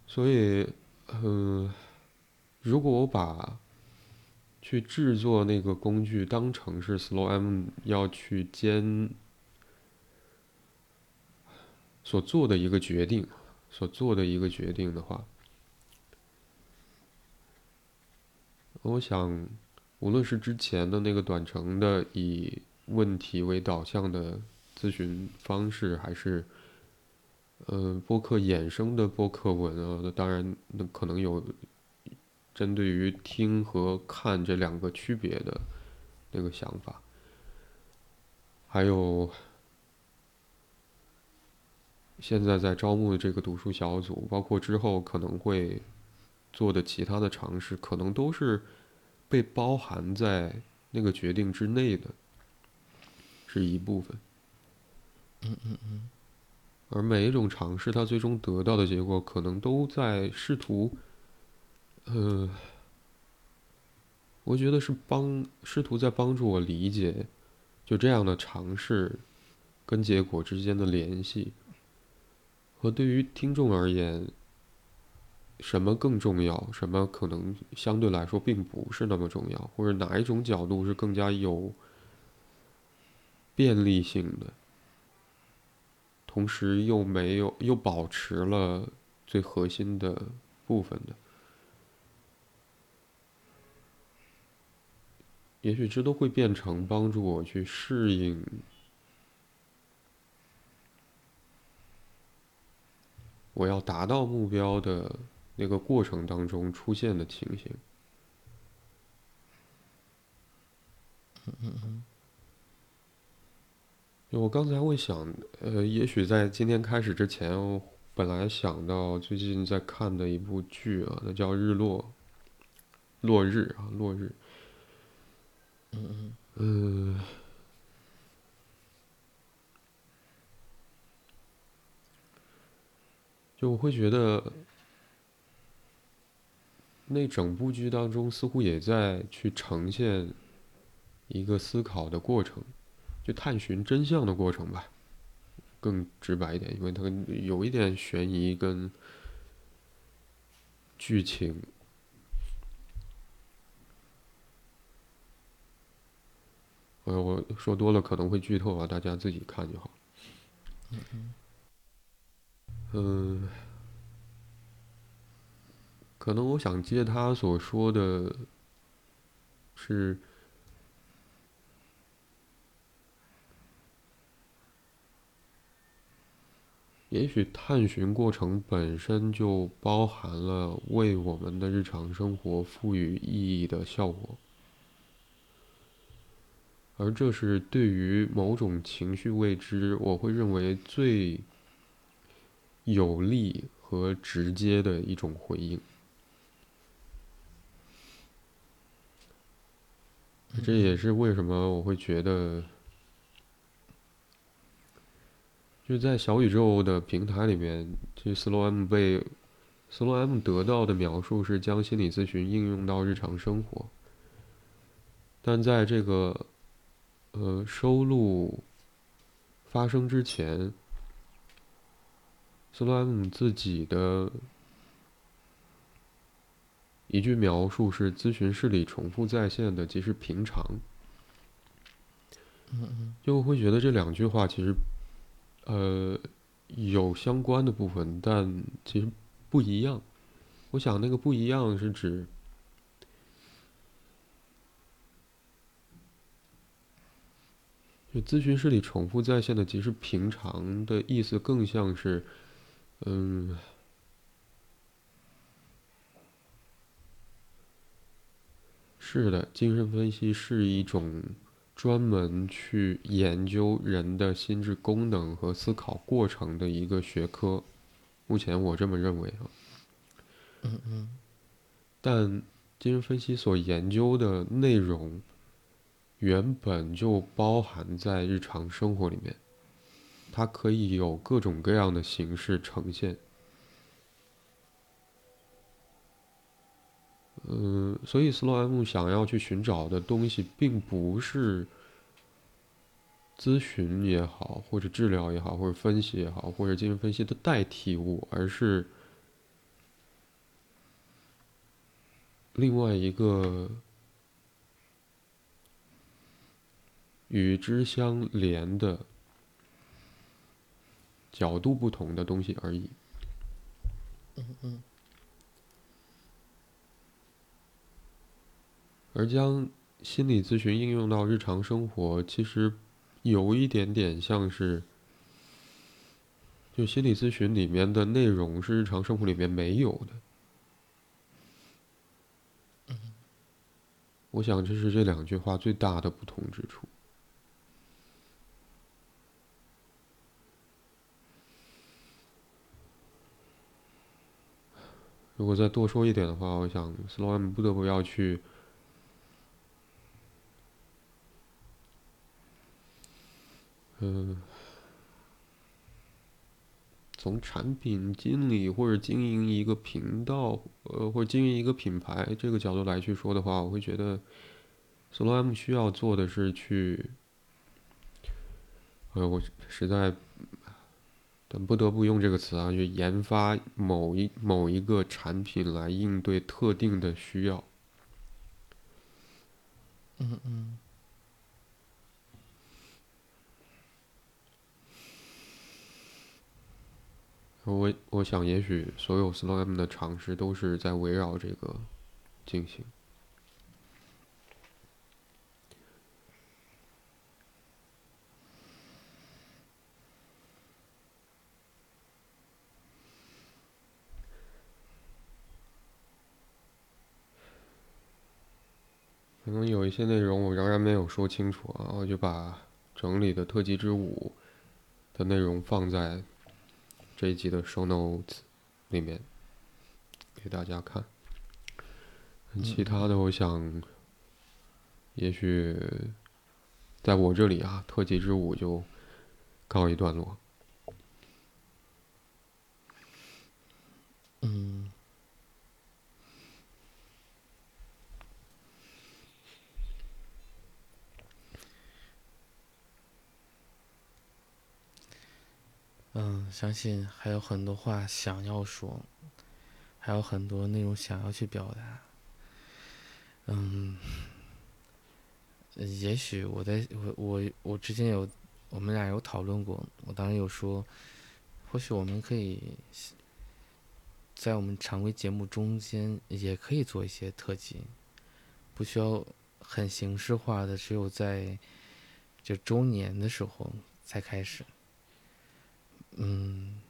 所以，嗯，如果我把。去制作那个工具，当成是 Slow M 要去兼所做的一个决定，所做的一个决定的话，我想，无论是之前的那个短程的以问题为导向的咨询方式，还是呃播客衍生的播客文啊，那当然，那可能有。针对于听和看这两个区别的那个想法，还有现在在招募的这个读书小组，包括之后可能会做的其他的尝试，可能都是被包含在那个决定之内的，是一部分。嗯嗯嗯。而每一种尝试，它最终得到的结果，可能都在试图。呃，我觉得是帮试图在帮助我理解，就这样的尝试跟结果之间的联系，和对于听众而言，什么更重要，什么可能相对来说并不是那么重要，或者哪一种角度是更加有便利性的，同时又没有又保持了最核心的部分的。也许这都会变成帮助我去适应我要达到目标的那个过程当中出现的情形。嗯嗯嗯我刚才会想，呃，也许在今天开始之前，我本来想到最近在看的一部剧啊，那叫《日落》，落日啊，落日。嗯嗯嗯就我会觉得那整部剧当中似乎也在去呈现一个思考的过程就探寻真相的过程吧更直白一点因为它有一点悬疑跟剧情呃，我说多了可能会剧透啊，大家自己看就好。嗯，可能我想借他所说的，是，也许探寻过程本身就包含了为我们的日常生活赋予意义的效果。而这是对于某种情绪未知，我会认为最有利和直接的一种回应。这也是为什么我会觉得，就在小宇宙的平台里面，这斯洛 M 被斯洛 M 得到的描述是将心理咨询应用到日常生活，但在这个。呃，收录发生之前，斯洛 M 自己的一句描述是：咨询室里重复在线的即是平常。就会觉得这两句话其实，呃，有相关的部分，但其实不一样。我想那个不一样是指。就咨询室里重复在线的其实平常的意思，更像是，嗯，是的，精神分析是一种专门去研究人的心智功能和思考过程的一个学科。目前我这么认为啊。嗯嗯。但精神分析所研究的内容。原本就包含在日常生活里面，它可以有各种各样的形式呈现。嗯，所以斯洛 M 想要去寻找的东西，并不是咨询也好，或者治疗也好，或者分析也好，或者精神分析的代替物，而是另外一个。与之相连的角度不同的东西而已。嗯嗯。而将心理咨询应用到日常生活，其实有一点点像是，就心理咨询里面的内容是日常生活里面没有的。我想这是这两句话最大的不同之处。如果再多说一点的话，我想 Slow M 不得不要去，嗯，从产品经理或者经营一个频道，呃，或者经营一个品牌这个角度来去说的话，我会觉得 Slow M 需要做的是去，呃，我实在。但不得不用这个词啊，就研发某一某一个产品来应对特定的需要。嗯嗯。我我想，也许所有 Slow M 的尝试都是在围绕这个进行。可能有一些内容我仍然没有说清楚啊，我就把整理的特辑之五的内容放在这一集的 show notes 里面给大家看。其他的，我想也许在我这里啊，特辑之舞就告一段落。嗯相信还有很多话想要说，还有很多内容想要去表达。嗯，也许我在我我我之前有我们俩有讨论过，我当时有说，或许我们可以在我们常规节目中间也可以做一些特辑，不需要很形式化的，只有在就周年的时候才开始。嗯，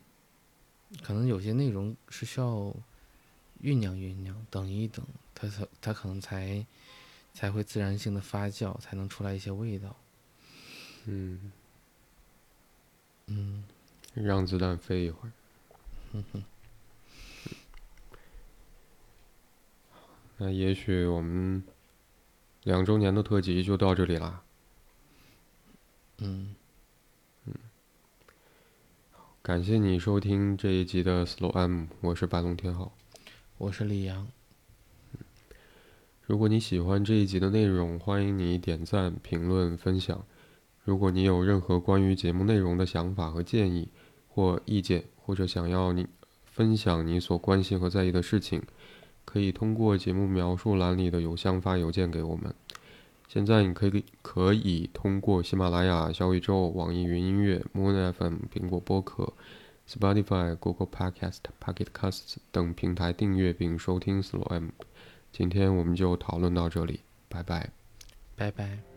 可能有些内容是需要酝酿酝酿，等一等，它才它可能才才会自然性的发酵，才能出来一些味道。嗯，嗯让子弹飞一会儿。哼哼，那也许我们两周年的特辑就到这里啦。嗯，感谢你收听这一集的 Slow M，我是白龙天浩。我是李阳。如果你喜欢这一集的内容，欢迎你点赞、评论、分享。如果你有任何关于节目内容的想法和建议或意见，或者想要你分享你所关心和在意的事情，可以通过节目描述栏里的邮箱发邮件给我们。现在你可以可以通过喜马拉雅、小宇宙、网易云音乐、Moon FM、苹果播客、Spotify、Google Podcast、Pocket Casts 等平台订阅并收听 Slow M。今天我们就讨论到这里，拜拜。拜拜。